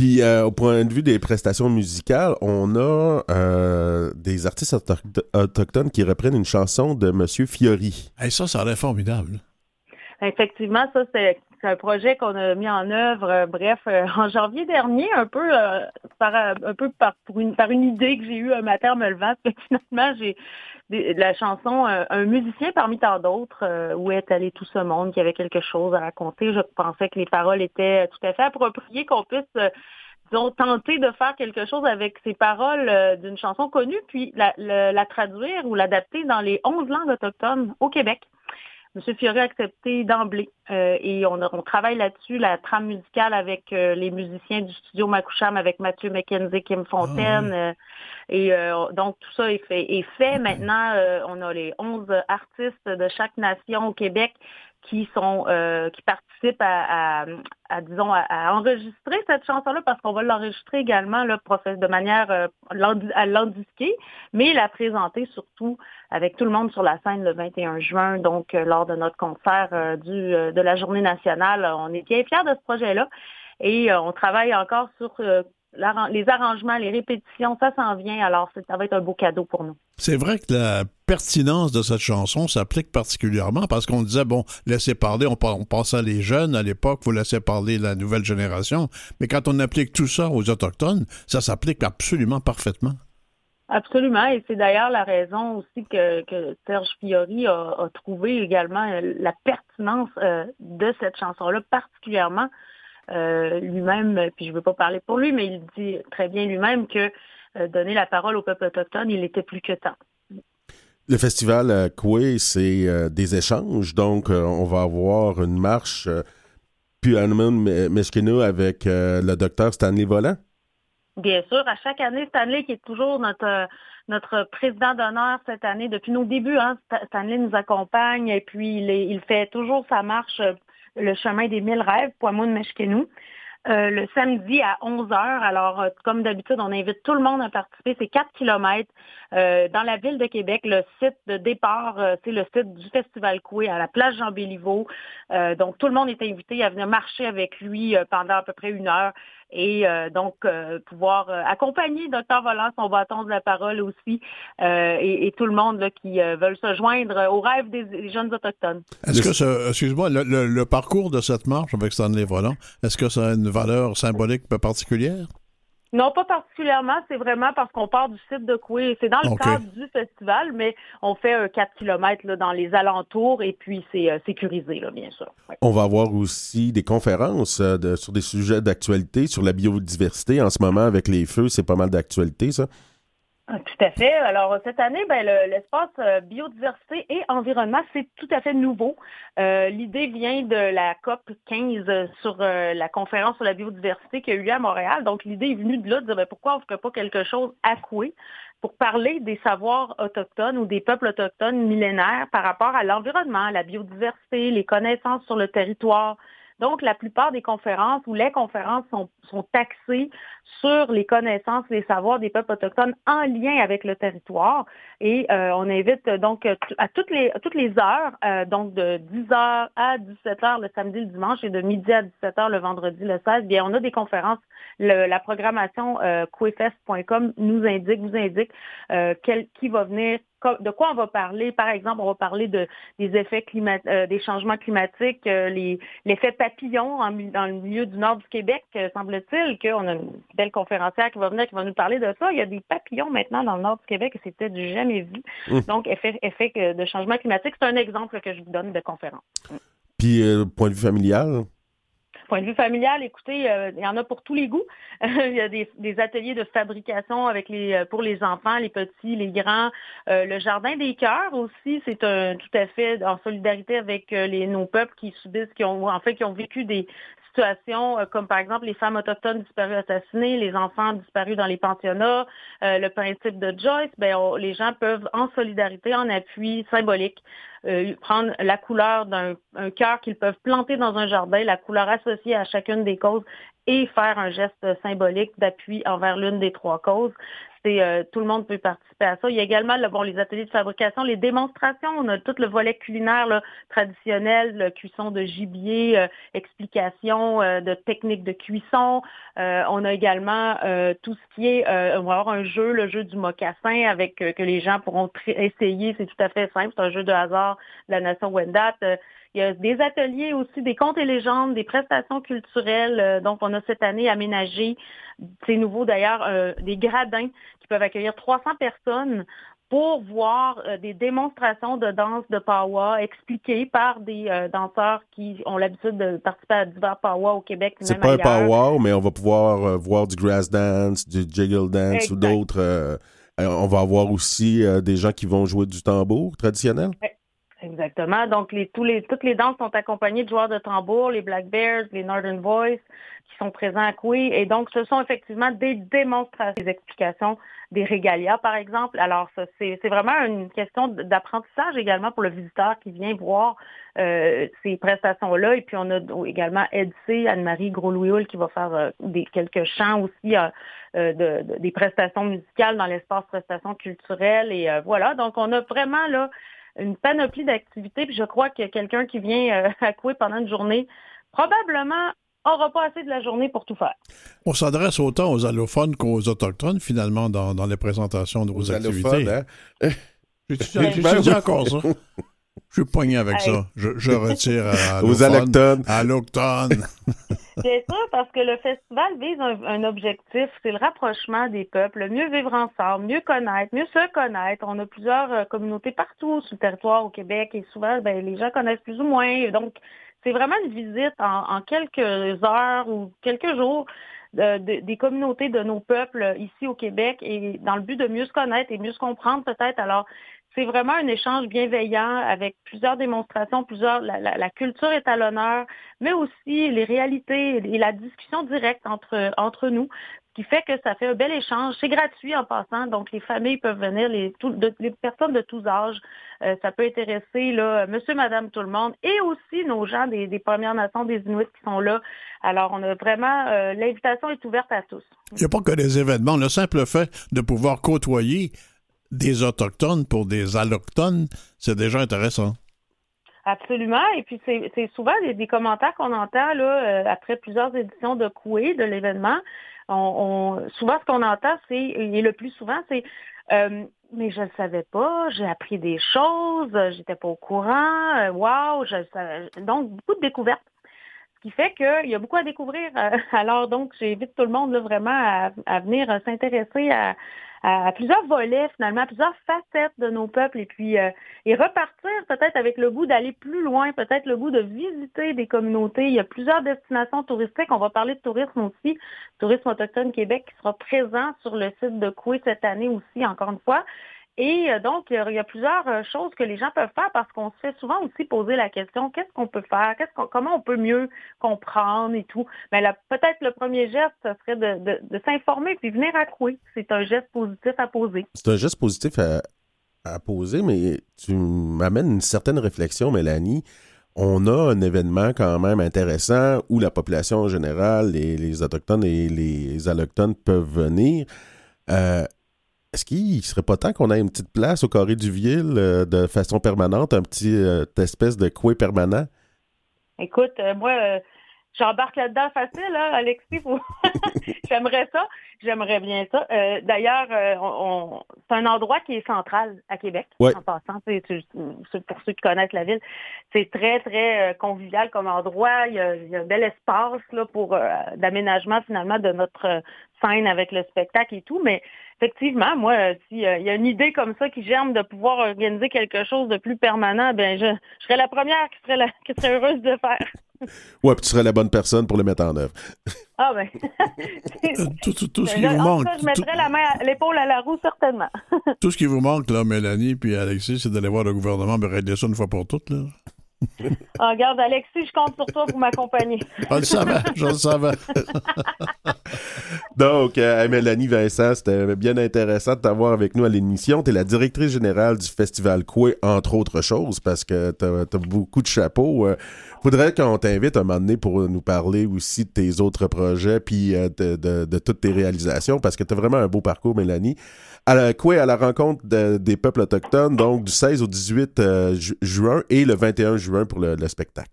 Puis, euh, au point de vue des prestations musicales, on a euh, des artistes autochtones qui reprennent une chanson de Monsieur Fiori. Et ça, ça a l'air formidable. Effectivement, ça, c'est un projet qu'on a mis en œuvre, euh, bref, en janvier dernier, un peu par un peu par, une, par une idée que j'ai eue un matin en me levant. Finalement, j'ai la chanson Un musicien parmi tant d'autres, où est allé tout ce monde, qui avait quelque chose à raconter. Je pensais que les paroles étaient tout à fait appropriées, qu'on puisse disons, tenter de faire quelque chose avec ces paroles d'une chanson connue, puis la, la traduire ou l'adapter dans les 11 langues autochtones au Québec. M. Fiori a accepté d'emblée euh, et on, on travaille là-dessus, la trame musicale avec euh, les musiciens du studio Makoucham, avec Mathieu McKenzie, Kim Fontaine. Ah euh, et donc tout ça est fait. Est fait. Maintenant, on a les 11 artistes de chaque nation au Québec qui sont euh, qui participent à, à, disons à, enregistrer cette chanson-là parce qu'on va l'enregistrer également là, de manière euh, à l'endisquer, mais la présenter surtout avec tout le monde sur la scène le 21 juin, donc euh, lors de notre concert du de la journée nationale. On est bien fiers de ce projet-là et on travaille encore sur les arrangements, les répétitions, ça s'en vient. Alors, ça va être un beau cadeau pour nous. C'est vrai que la pertinence de cette chanson s'applique particulièrement parce qu'on disait, bon, laissez parler, on, on pensait les jeunes à l'époque, vous laissez parler la nouvelle génération. Mais quand on applique tout ça aux Autochtones, ça s'applique absolument parfaitement. Absolument, et c'est d'ailleurs la raison aussi que, Serge Fiori a, trouvé également euh, la pertinence euh, de cette chanson-là, particulièrement euh, lui-même, puis je ne veux pas parler pour lui, mais il dit très bien lui-même que euh, donner la parole au peuple autochtone, il était plus que temps. Le festival euh, Koué, c'est des échanges, donc on va avoir une marche puis Meshkino avec le docteur Stanley Volant. Bien sûr, à chaque année, Stanley qui est toujours notre notre président d'honneur cette année, depuis nos débuts, hein, Stanley nous accompagne et puis il, il, fait toujours sa marche le chemin des mille rêves, Poimoun Meshkenou. Euh, le samedi à 11h. Alors, euh, comme d'habitude, on invite tout le monde à participer. C'est 4 kilomètres euh, dans la ville de Québec. Le site de départ, c'est le site du Festival Coué à la plage Jean-Béliveau. donc, tout le monde est invité à venir marcher avec lui pendant à peu près une heure et euh, donc euh, pouvoir euh, accompagner Dr. Volant, son bâton de la parole aussi, et, tout le monde qui veulent se joindre au rêve des, jeunes autochtones. Est-ce que, ça, excuse-moi, le, parcours de cette marche avec Stanley Volant, est-ce que ça a une valeur symbolique particulière? Non, pas particulièrement. C'est vraiment parce qu'on part du site de Coué. C'est dans le cadre du festival, mais on fait un 4 km là, dans les alentours et puis c'est euh, sécurisé, là, bien sûr. On va avoir aussi des conférences euh, sur des sujets d'actualité, sur la biodiversité. En ce moment, avec les feux, c'est pas mal d'actualité, ça. Ah, tout à fait. Alors, cette année, ben, l'espace euh, biodiversité et environnement, c'est tout à fait nouveau. Euh, l'idée vient de la COP 15 sur euh, la conférence sur la biodiversité qui a eu lieu à Montréal. Donc, l'idée est venue de là de dire ben, pourquoi on ne ferait pas quelque chose à couer pour parler des savoirs autochtones ou des peuples autochtones millénaires par rapport à l'environnement, la biodiversité, les connaissances sur le territoire, donc, la plupart des conférences ou les conférences sont, sont taxées sur les connaissances, les savoirs des peuples autochtones en lien avec le territoire. Et euh, on invite donc à toutes les, toutes les heures, euh, donc de 10h à 17h le samedi, le dimanche et de midi à 17h le vendredi, le 16, bien, on a des conférences. la programmation euh, nous indique, vous indique euh, quel, qui va venir, de quoi on va parler? Par exemple, on va parler de, des effets climat, euh, des changements climatiques, euh, les, l'effet papillon dans le milieu du nord du Québec, euh, semble-t-il, qu'on a une belle conférencière qui va venir, qui va nous parler de ça. Il y a des papillons maintenant dans le nord du Québec et c'était du jamais vu. Mmh. Donc, effet, effet de changement climatique, c'est un exemple que je vous donne de conférence. Puis, point de vue familial, Point de vue familial, écoutez, euh, il y en a pour tous les goûts. il y a des, ateliers de fabrication avec les euh, pour les enfants, les petits, les grands. Euh, le jardin des cœurs aussi, c'est tout à fait en solidarité avec les nos peuples qui subissent, qui ont en fait qui ont vécu des situations comme par exemple les femmes autochtones disparues assassinées, les enfants disparus dans les pensionnats, le principe de Joyce, ben les gens peuvent en solidarité, en appui symbolique, euh, prendre la couleur d'un cœur qu'ils peuvent planter dans un jardin, la couleur associée à chacune des causes et faire un geste symbolique d'appui envers l'une des trois causes. Euh, tout le monde peut participer à ça. Il y a également bon, les ateliers de fabrication, les démonstrations. On a tout le volet culinaire là, traditionnel, le cuisson de gibier, euh, explication euh, de techniques de cuisson. on a également tout ce qui est, on va avoir un jeu, le jeu du mocassin, avec que les gens pourront essayer. C'est tout à fait simple. C'est un jeu de hasard de la nation Wendat. Il y a des ateliers aussi, des contes et légendes, des prestations culturelles. donc, on a cette année aménagé, c'est nouveau d'ailleurs, des gradins qui peuvent accueillir 300 personnes pour voir euh, des démonstrations de danse de Pawa expliquées par des euh, danseurs qui ont l'habitude de participer à divers Pawa au Québec. C'est pas un Pawa, mais on va pouvoir euh, voir du grass dance, du jiggle dance ou d'autres. on va avoir aussi des gens qui vont jouer du tambour traditionnel. Exactement. Donc, les, tous les, toutes les danses sont accompagnées de joueurs de tambour, les Black Bears, les Northern Voice, qui sont présents à Coué. Et donc, ce sont effectivement des démonstrations, des explications des régalias, par exemple. Alors, c'est, vraiment une question d'apprentissage également pour le visiteur qui vient voir euh, ces prestations-là. Et puis, on a également Edc, Anne-Marie Gros-Louis qui va faire euh, des, quelques chants aussi, euh, de, des prestations musicales dans l'espace prestations culturelles. Et voilà. Donc, on a vraiment là une panoplie d'activités. Puis je crois que quelqu'un qui vient euh, à Coué pendant une journée, probablement n'aura pas assez de la journée pour tout faire. On s'adresse autant aux allophones qu'aux autochtones, finalement, dans, les présentations de vos activités. Hein? J'ai encore ça? Je suis poigné avec ça. Je, retire à Aux allochtones. À l'octone. C'est ça, parce que le festival vise un, objectif, c'est le rapprochement des peuples, mieux vivre ensemble, mieux connaître, mieux se connaître. On a plusieurs euh, communautés partout sur le territoire au Québec et souvent, ben, les gens connaissent plus ou moins. Donc, c'est vraiment une visite en, quelques heures ou quelques jours des communautés de nos peuples ici au Québec et dans le but de mieux se connaître et mieux se comprendre peut-être. Alors, c'est vraiment un échange bienveillant avec plusieurs démonstrations, plusieurs. La, culture est à l'honneur, mais aussi les réalités et la discussion directe entre entre nous, ce qui fait que ça fait un bel échange. C'est gratuit en passant, donc les familles peuvent venir, les, les personnes de tous âges. Euh, ça peut intéresser là, Monsieur, Madame, tout le monde, et aussi nos gens des, Premières Nations, des Inuits qui sont là. Alors, on a vraiment euh, l'invitation est ouverte à tous. Il n'y a pas que des événements. Le simple fait de pouvoir côtoyer des Autochtones pour des Allochtones, c'est déjà intéressant. Absolument. Et puis, c'est souvent des, commentaires qu'on entend là, euh, après plusieurs éditions de Coué, de l'événement. Souvent, ce qu'on entend, c'est, et le plus souvent, c'est euh, mais je ne savais pas, j'ai appris des choses, j'étais pas au courant, euh, wow, donc beaucoup de découvertes. Ce qui fait qu'il y a beaucoup à découvrir. alors donc, j'invite tout le monde là, vraiment à venir s'intéresser à, à, plusieurs volets finalement, à plusieurs facettes de nos peuples et puis euh, et repartir peut-être avec le goût d'aller plus loin, peut-être le goût de visiter des communautés. Il y a plusieurs destinations touristiques. On va parler de tourisme aussi, tourisme autochtone Québec qui sera présent sur le site de Coué cette année aussi, encore une fois. Et euh, donc, il y a plusieurs euh, choses que les gens peuvent faire parce qu'on se fait souvent aussi poser la question qu'est-ce qu'on peut faire, comment on peut mieux comprendre et tout? Mais peut-être le premier geste, ce serait de, s'informer puis venir à C'est un geste positif à poser. C'est un geste positif à, poser, mais tu m'amènes une certaine réflexion, Mélanie on a un événement quand même intéressant où la population en général, les, les Autochtones et les Allochtones peuvent venir. Euh, est-ce qu'il serait pas temps qu'on ait une petite place au carré du Ville euh, de façon permanente, un petit euh, espèce de coué permanent? Écoute, euh, moi, j'embarque là-dedans facile, hein, Alexis. J'aimerais ça. J'aimerais bien ça. D'ailleurs, c'est un endroit qui est central à Québec, en passant. pour ceux qui connaissent la ville, c'est très, très convivial comme endroit. Il y a, un bel espace là, pour d'aménagement finalement de notre scène avec le spectacle et tout, mais effectivement, moi, euh, s'il euh, y a une idée comme ça qui germe de pouvoir organiser quelque chose de plus permanent, ben je, serais la première qui serait, qui serait heureuse de faire. ouais, puis tu serais la bonne personne pour le mettre en œuvre. Ah ben. Tout, ce qui vous manque. je mettrais la main, l'épaule à la roue certainement. tout ce qui vous manque là, Mélanie puis Alexis, c'est d'aller voir le gouvernement me régler ça une fois pour toutes là. Ah, regarde, Alexis, je compte sur toi pour m'accompagner. Je le savais, je le savais. Donc, euh, Mélanie Vincent, c'était bien intéressant de t'avoir avec nous à l'émission. Tu es la directrice générale du Festival Coué, entre autres choses, parce que tu as, beaucoup de chapeaux. Euh, faudrait qu'on t'invite un moment donné pour nous parler aussi de tes autres projets puis euh, de, toutes tes réalisations, parce que tu as vraiment un beau parcours, Mélanie. À la, Coué, à la rencontre des peuples autochtones, donc du 16 au 18 juin et le 21 juin pour le spectacle.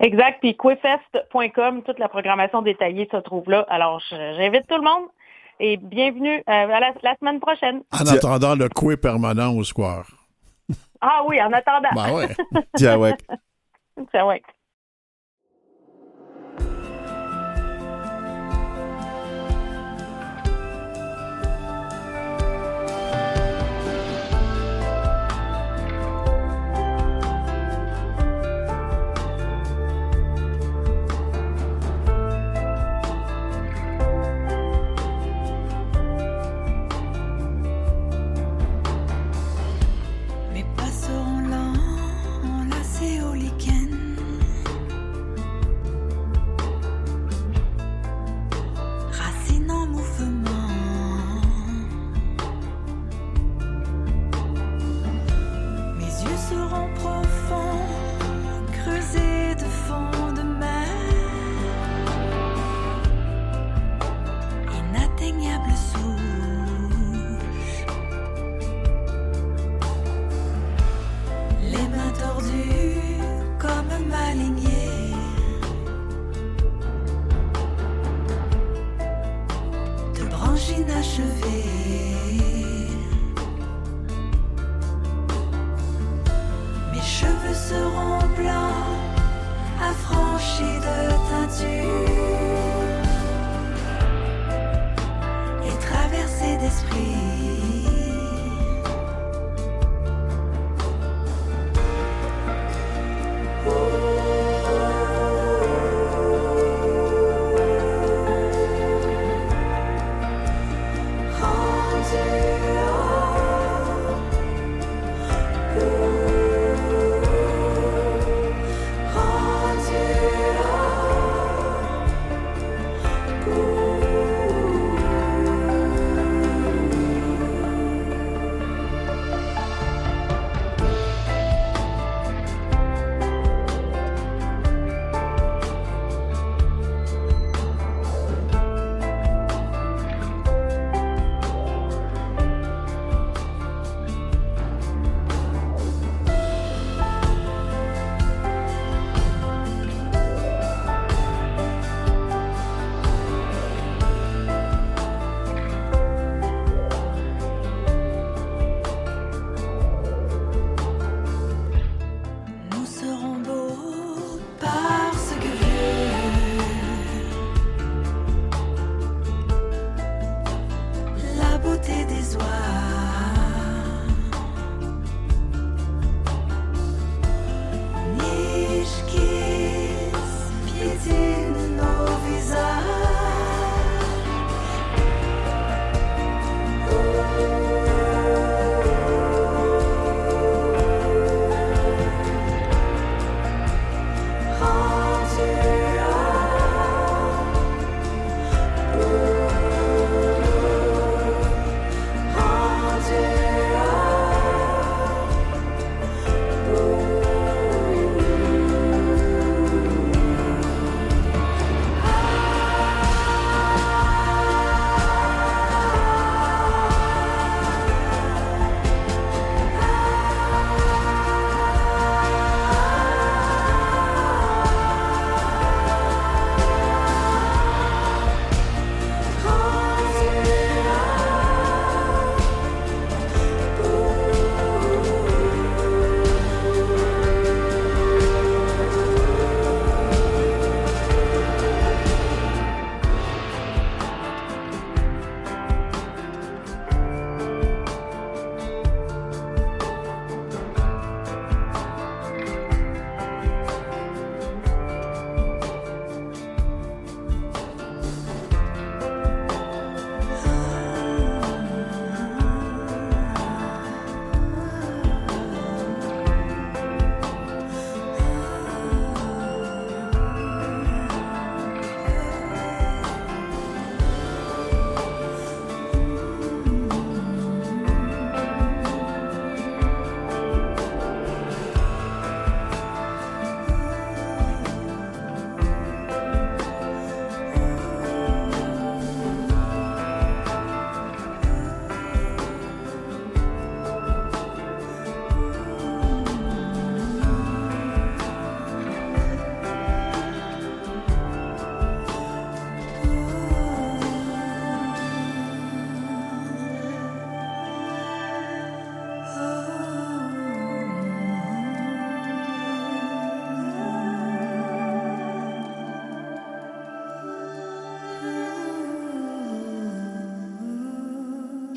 Exact. Puis quefest.com, toute la programmation détaillée se trouve là. Alors, j'invite tout le monde et bienvenue euh, à la, semaine prochaine. En attendant le coué permanent au square. Ah oui, en attendant. Ben ouais. Tiens, ouais. Tiens, ouais.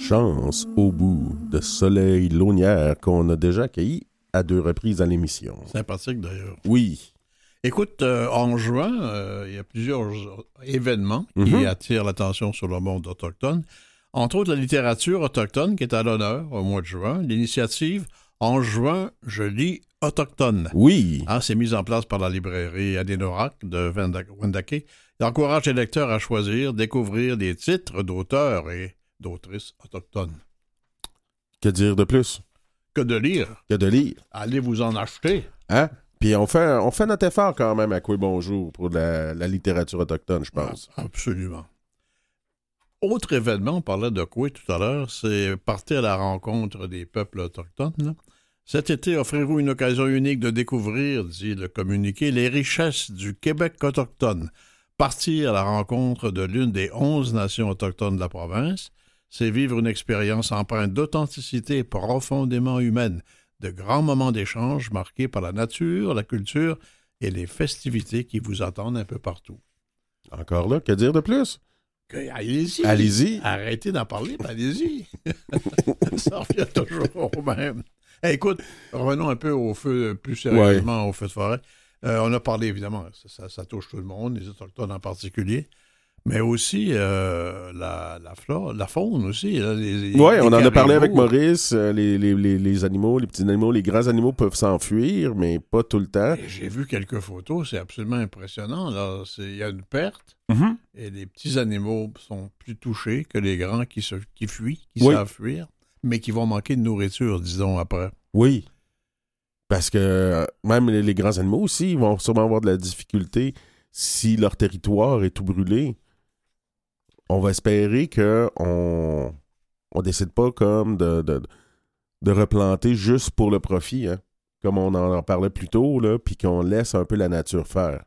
Chance au bout de Soleil Launière qu'on a déjà accueilli à deux reprises à l'émission. Sympathique d'ailleurs. Oui. Écoute, euh, en juin, euh, il y a plusieurs événements qui Mhm. attirent l'attention sur le monde autochtone. Entre autres, la littérature autochtone qui est à l'honneur au mois de juin. L'initiative En juin, je lis autochtone. Oui. Ah, c'est mis en place par la librairie Adénorac de Wenda- Wendake. Il encourage les lecteurs à choisir, découvrir des titres d'auteurs et d'autrices autochtones. Que dire de plus? Que de lire. que de lire? Allez vous en acheter. Hein? Puis on fait, on fait notre effort quand même à Coué Bonjour pour la, la littérature autochtone, je pense. Ah, absolument. Autre événement, on parlait de quoi tout à l'heure, c'est partir à la rencontre des peuples autochtones. Cet été, offrez-vous une occasion unique de découvrir, dit le communiqué, les richesses du Québec autochtone. Partir à la rencontre de l'une des onze nations autochtones de la province, c'est vivre une expérience empreinte d'authenticité profondément humaine, de grands moments d'échange marqués par la nature, la culture et les festivités qui vous attendent un peu partout. Encore là, que dire de plus? Allez-y. Allez-y. Arrêtez d'en parler, allez-y. Ça revient toujours au même. Écoute, revenons un peu au feu, plus sérieusement au feu de forêt. Euh, on a parlé, évidemment, ça, ça- ça touche tout le monde, les Autochtones en particulier, mais aussi euh, la, la flore, la faune aussi. les- Oui, on en a parlé avec. Maurice. euh, les, les- les- les animaux, les petits animaux, les grands animaux peuvent s'enfuir, mais pas tout le temps. J'ai vu quelques photos, c'est absolument impressionnant. Il y a une perte Mm-hmm. et les petits animaux sont plus touchés que les grands qui, se, qui fuient, qui Oui. savent fuir, mais qui vont manquer de nourriture, disons, après. Oui. Parce que euh, même les, les grands animaux aussi ils vont sûrement avoir de la difficulté si leur territoire est tout brûlé. On va espérer que on décide pas comme de, replanter juste pour le profit, hein, comme on en, parlait plus tôt, puis qu'on laisse un peu la nature faire.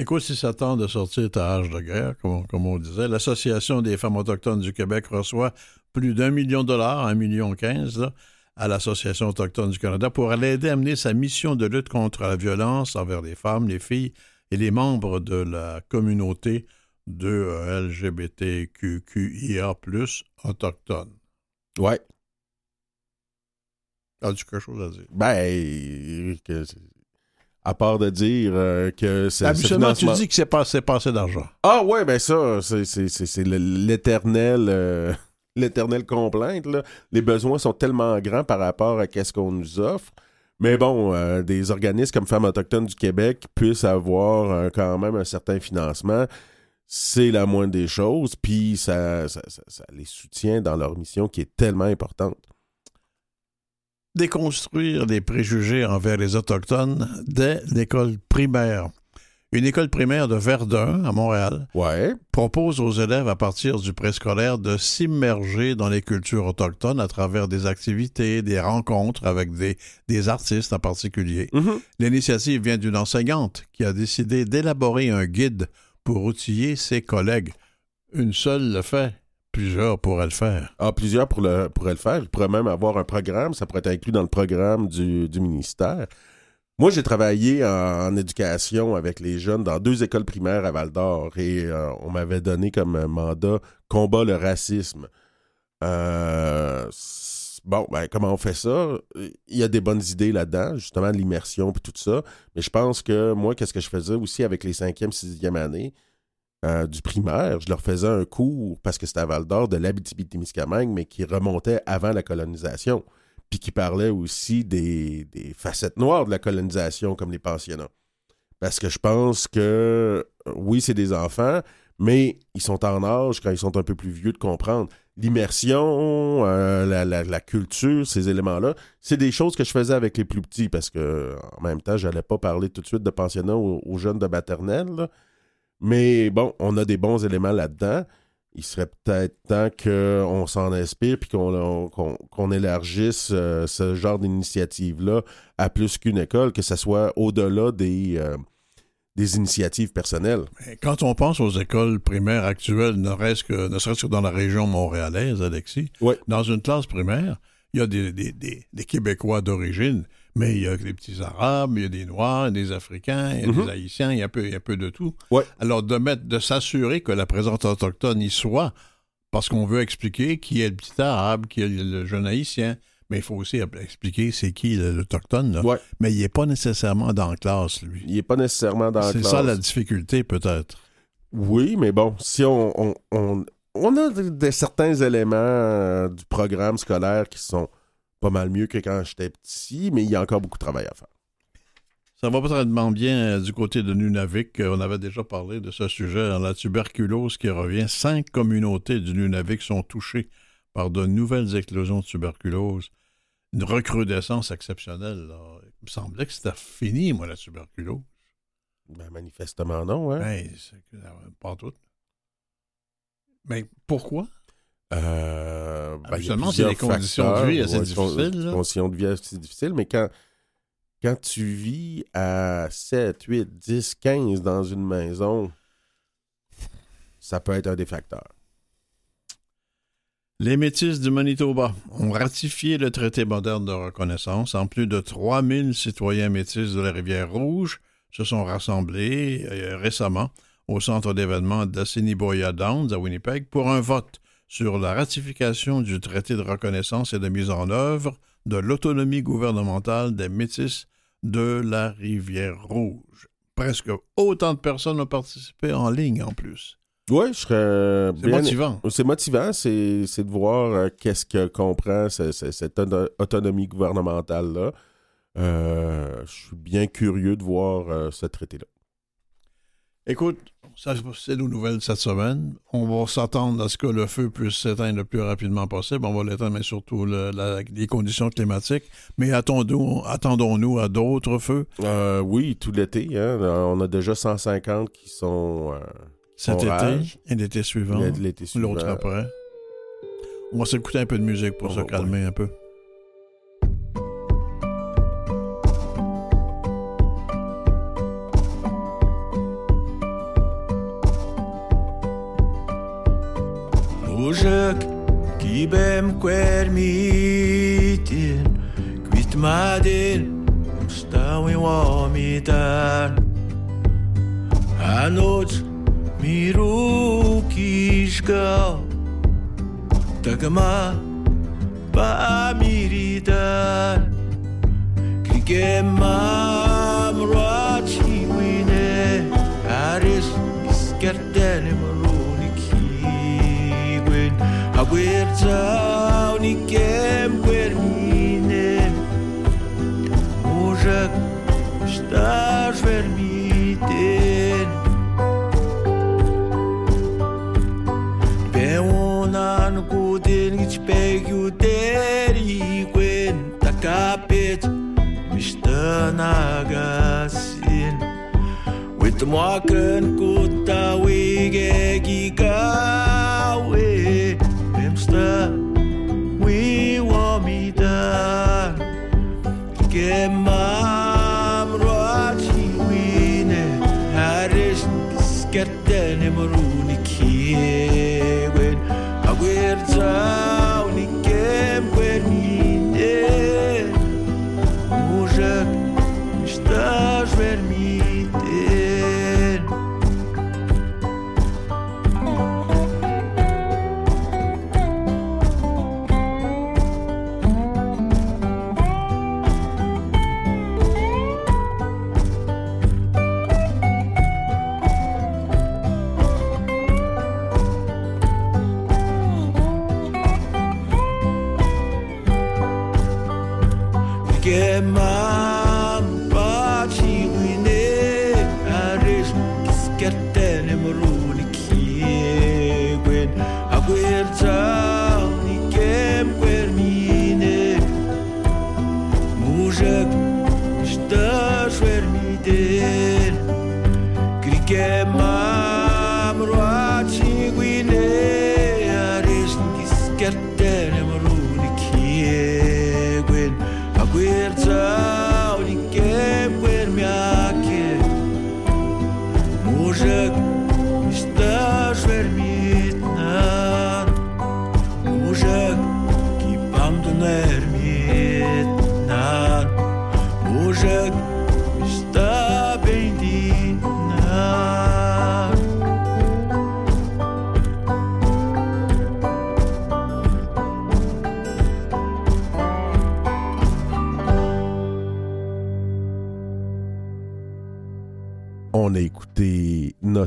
Écoute, si ça tente de sortir ta hache de guerre, comme, on disait, l'Association des femmes autochtones du Québec reçoit plus d'un million de dollars, un million quinze, à l'Association autochtone du Canada pour l'aider à mener sa mission de lutte contre la violence envers les femmes, les filles et les membres de la communauté de euh, LGBTQIA+, autochtones. Ouais. As-tu quelque chose à dire? Ben, que- à part de dire euh, que c'est. ce Habituellement, tu dis que c'est passé, passé d'argent. Ah ouais, ben ça, c'est- c'est c'est- c'est le- l'éternel euh, l'éternelle complainte. Là. Les besoins sont tellement grands par rapport à ce qu'on nous offre. Mais bon, euh, des organismes comme Femmes autochtones du Québec puissent avoir quand même un certain financement. C'est la moindre des choses. Puis ça, ça, ça- ça les soutient dans leur mission qui est tellement importante. déconstruire les préjugés envers les Autochtones dès l'école primaire. Une école primaire de Verdun, à Montréal, Ouais. propose aux élèves à partir du préscolaire de s'immerger dans les cultures autochtones à travers des activités, des rencontres avec des, des artistes en particulier. Mhm. L'initiative vient d'une enseignante qui a décidé d'élaborer un guide pour outiller ses collègues. Une seule le fait, plusieurs pourraient le faire. Ah, plusieurs pour le, pourraient le faire. Ils pourraient même avoir un programme. Ça pourrait être inclus dans le programme du, du ministère. Moi, j'ai travaillé en, éducation avec les jeunes dans deux écoles primaires à Val d'Or et euh, on m'avait donné comme mandat combat le racisme. Euh, bon, ben, comment on fait ça? Il y a des bonnes idées là-dedans, justement, de l'immersion et tout ça. Mais je pense que moi, qu'est-ce que je faisais aussi avec les cinquième, sixième années? euh, du primaire, je leur faisais un cours, parce que c'était à Val d'Or, de l'Abitibi-Témiscamingue, mais qui remontait avant la colonisation, puis qui parlait aussi des, facettes noires de la colonisation, comme les pensionnats. Parce que je pense que, oui, c'est des enfants, mais ils sont en âge, quand ils sont un peu plus vieux, de comprendre. L'immersion, euh, la, culture, ces éléments-là, c'est des choses que je faisais avec les plus petits, parce que en même temps, je n'allais pas parler tout de suite de pensionnat aux, jeunes de maternelle. Mais bon, on a des bons éléments là-dedans. Il serait peut-être temps qu'on s'en inspire puis qu'on élargisse euh, ce genre d'initiative-là à plus qu'une école, que ce soit au-delà des, euh, des initiatives personnelles. Quand on pense aux écoles primaires actuelles, ne serait-ce que, ne serait-ce que dans la région montréalaise, Alexis, Oui. dans une classe primaire, il y a des, des- des- des Québécois d'origine, mais il y a des petits Arabes, il y a des Noirs, des Africains, il y a Mhm. des Haïtiens, il y a un peu, il y a un peu de tout. Ouais. Alors, de mettre, de s'assurer que la présence autochtone y soit parce qu'on veut expliquer qui est le petit arabe, qui est le jeune haïtien. Mais il faut aussi expliquer c'est qui l'autochtone. Ouais. Mais il n'est pas nécessairement dans la classe, lui. Il n'est pas nécessairement dans la C'est classe. ça la difficulté, peut-être. Oui, mais bon, si on, on, on, on a de- de certains éléments euh, du programme scolaire qui sont pas mal mieux que quand j'étais petit, mais il y a encore beaucoup de travail à faire. Ça va pas tellement bien euh, du côté de Nunavik. Euh, On avait déjà parlé de ce sujet. La tuberculose qui revient. Cinq communautés du Nunavik sont touchées par de nouvelles éclosions de tuberculose. Une recrudescence exceptionnelle. là. Il me semblait que c'était fini, moi, la tuberculose. Ben, manifestement non, hein? Ben, c'est que- pas tout. Mais pourquoi? Euh, ben, c'est des conditions de vie assez Ouais, difficiles. Conditions de vie assez difficiles, mais quand, quand tu vis à 7, 8, 10, 15 dans une maison, ça peut être un des facteurs. Les Métis du Manitoba ont ratifié le traité moderne de reconnaissance. En plus de 3000 citoyens métis de la Rivière-Rouge se sont rassemblés euh, récemment au centre d'événements d'Assiniboia Downs à Winnipeg pour un vote sur la ratification du traité de reconnaissance et de mise en œuvre de l'autonomie gouvernementale des Métis de la Rivière-Rouge. Presque autant de personnes ont participé en ligne en plus. Oui, je serais C'est motivant. C'est motivant, c'est c'est de voir euh, qu'est-ce que comprend ce- ce- cette auto- autonomie gouvernementale-là. Euh, je suis bien curieux de voir euh, ce traité-là. Écoute, ça, c'est nos nouvelles cette semaine. On va s'attendre à ce que le feu puisse s'éteindre le plus rapidement possible. On va l'éteindre, mais surtout le- la- les conditions climatiques. Mais attendons- attendons-nous à d'autres feux oui, tout l'été. hein. On a déjà 150 qui sont cet Orage. été et l'été suivant. L'été suivant. L'autre après. On va s'écouter un peu de musique pour oh, se calmer un peu. Uzsak kibem kwermitin Kwit madin stawin womitan A noc mirukish gal, Tagama ba miridar Kigema mrachi wine. Aris iskerdene maruni kiwin Agwir tau ni kem carpet, Mr. Nagasin. With the walking kuta wige we want me done. Get get the Nemoruni. Cause red did. Get my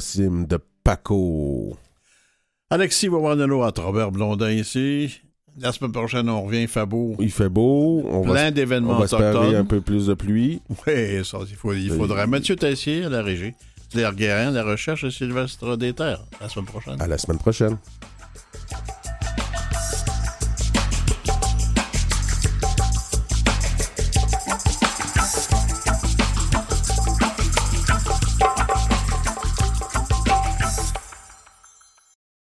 De Paco. Alexis Wawanolo à Robert Blondin ici. La semaine prochaine, on revient, il fait beau. Il fait beau. On va, Plein on d'événements va espérer autochtones. un peu plus de pluie. Oui, ça, il, faut, il faudrait. Mathieu Tessier à la régie. Claire Guérin, la recherche de Sylvestre Déterre, la semaine prochaine. À la semaine prochaine.